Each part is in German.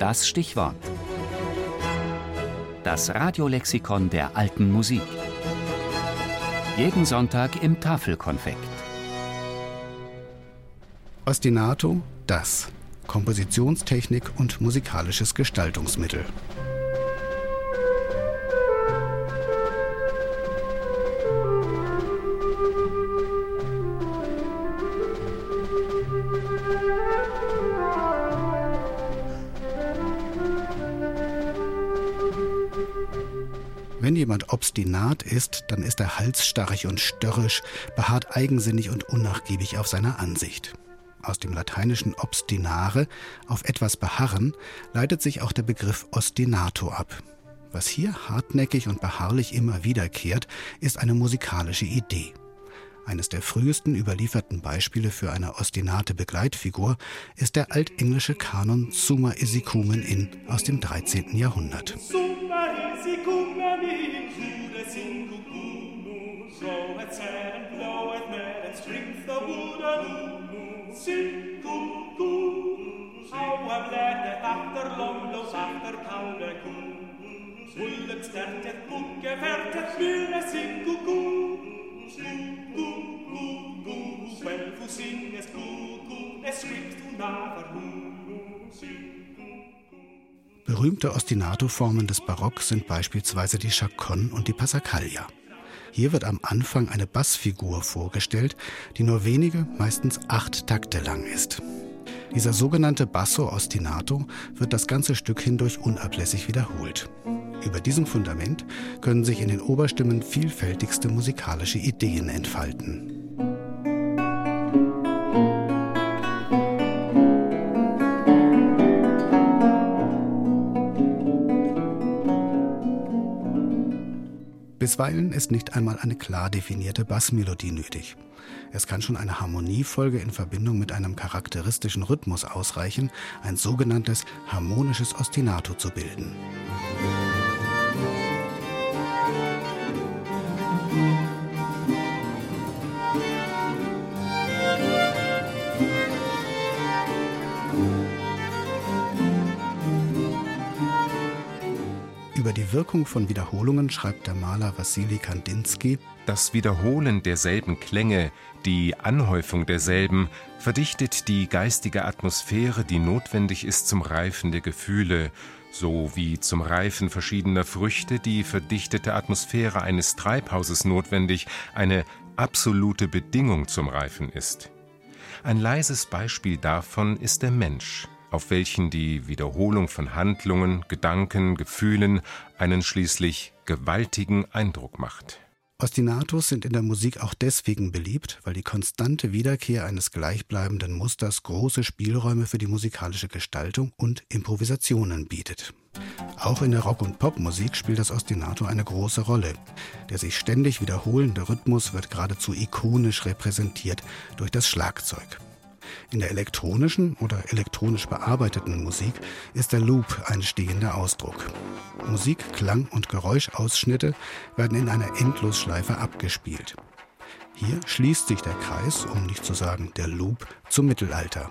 Das Stichwort. Das Radiolexikon der alten Musik. Jeden Sonntag im Tafelkonfekt. Ostinato, das. Kompositionstechnik und musikalisches Gestaltungsmittel. Wenn jemand obstinat ist, dann ist er halsstarrig und störrisch, beharrt eigensinnig und unnachgiebig auf seiner Ansicht. Aus dem lateinischen obstinare, auf etwas beharren, leitet sich auch der Begriff ostinato ab. Was hier hartnäckig und beharrlich immer wiederkehrt, ist eine musikalische Idee. Eines der frühesten überlieferten Beispiele für eine ostinate Begleitfigur ist der altenglische Kanon Summa Isicumen in aus dem 13. Jahrhundert. si cum many who the single so at sad and blow at mad and strings the wooden how I'm glad that after long low after kaule Berühmte Ostinato-Formen des Barock sind beispielsweise die Chaconne und die Passacaglia. Hier wird am Anfang eine Bassfigur vorgestellt, die nur wenige, meistens acht Takte lang ist. Dieser sogenannte Basso ostinato wird das ganze Stück hindurch unablässig wiederholt. Über diesem Fundament können sich in den Oberstimmen vielfältigste musikalische Ideen entfalten. Bisweilen ist nicht einmal eine klar definierte Bassmelodie nötig. Es kann schon eine Harmoniefolge in Verbindung mit einem charakteristischen Rhythmus ausreichen, ein sogenanntes harmonisches Ostinato zu bilden. Die Wirkung von Wiederholungen schreibt der Maler Wassili Kandinsky: Das Wiederholen derselben Klänge, die Anhäufung derselben, verdichtet die geistige Atmosphäre, die notwendig ist zum Reifen der Gefühle, so wie zum Reifen verschiedener Früchte die verdichtete Atmosphäre eines Treibhauses notwendig, eine absolute Bedingung zum Reifen ist. Ein leises Beispiel davon ist der Mensch auf welchen die Wiederholung von Handlungen, Gedanken, Gefühlen einen schließlich gewaltigen Eindruck macht. Ostinatos sind in der Musik auch deswegen beliebt, weil die konstante Wiederkehr eines gleichbleibenden Musters große Spielräume für die musikalische Gestaltung und Improvisationen bietet. Auch in der Rock- und Popmusik spielt das Ostinato eine große Rolle. Der sich ständig wiederholende Rhythmus wird geradezu ikonisch repräsentiert durch das Schlagzeug. In der elektronischen oder elektronisch bearbeiteten Musik ist der Loop ein stehender Ausdruck. Musik, Klang und Geräuschausschnitte werden in einer Endlosschleife abgespielt. Hier schließt sich der Kreis, um nicht zu sagen der Loop, zum Mittelalter.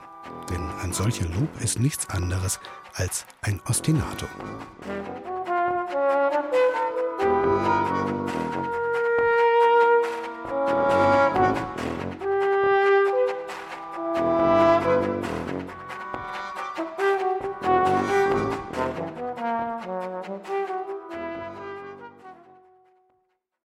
Denn ein solcher Loop ist nichts anderes als ein Ostinato.